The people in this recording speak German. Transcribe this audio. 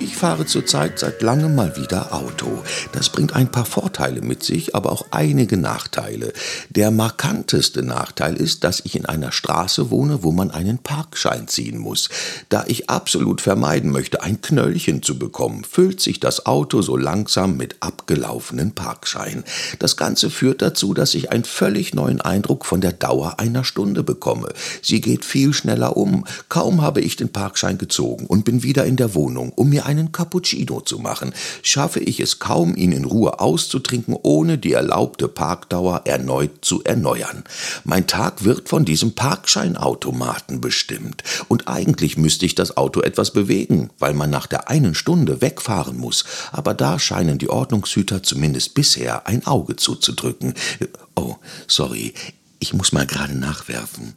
Ich fahre zurzeit seit langem mal wieder Auto. Das bringt ein paar Vorteile mit sich, aber auch einige Nachteile. Der markanteste Nachteil ist, dass ich in einer Straße wohne, wo man einen Parkschein ziehen muss. Da ich absolut vermeiden möchte, ein Knöllchen zu bekommen, füllt sich das Auto so langsam mit abgelaufenen Parkschein. Das Ganze führt dazu, dass ich einen völlig neuen Eindruck von der Dauer einer Stunde bekomme. Sie geht viel schneller um. Kaum habe ich den Parkschein gezogen und bin wieder in der Wohnung, um mir einen Cappuccino zu machen, schaffe ich es kaum, ihn in Ruhe auszutrinken, ohne die erlaubte Parkdauer erneut zu erneuern. Mein Tag wird von diesem Parkscheinautomaten bestimmt. Und eigentlich müsste ich das Auto etwas bewegen, weil man nach der einen Stunde wegfahren muss. Aber da scheinen die Ordnungshüter zumindest bisher ein Auge zuzudrücken. Oh, sorry, ich muss mal gerade nachwerfen.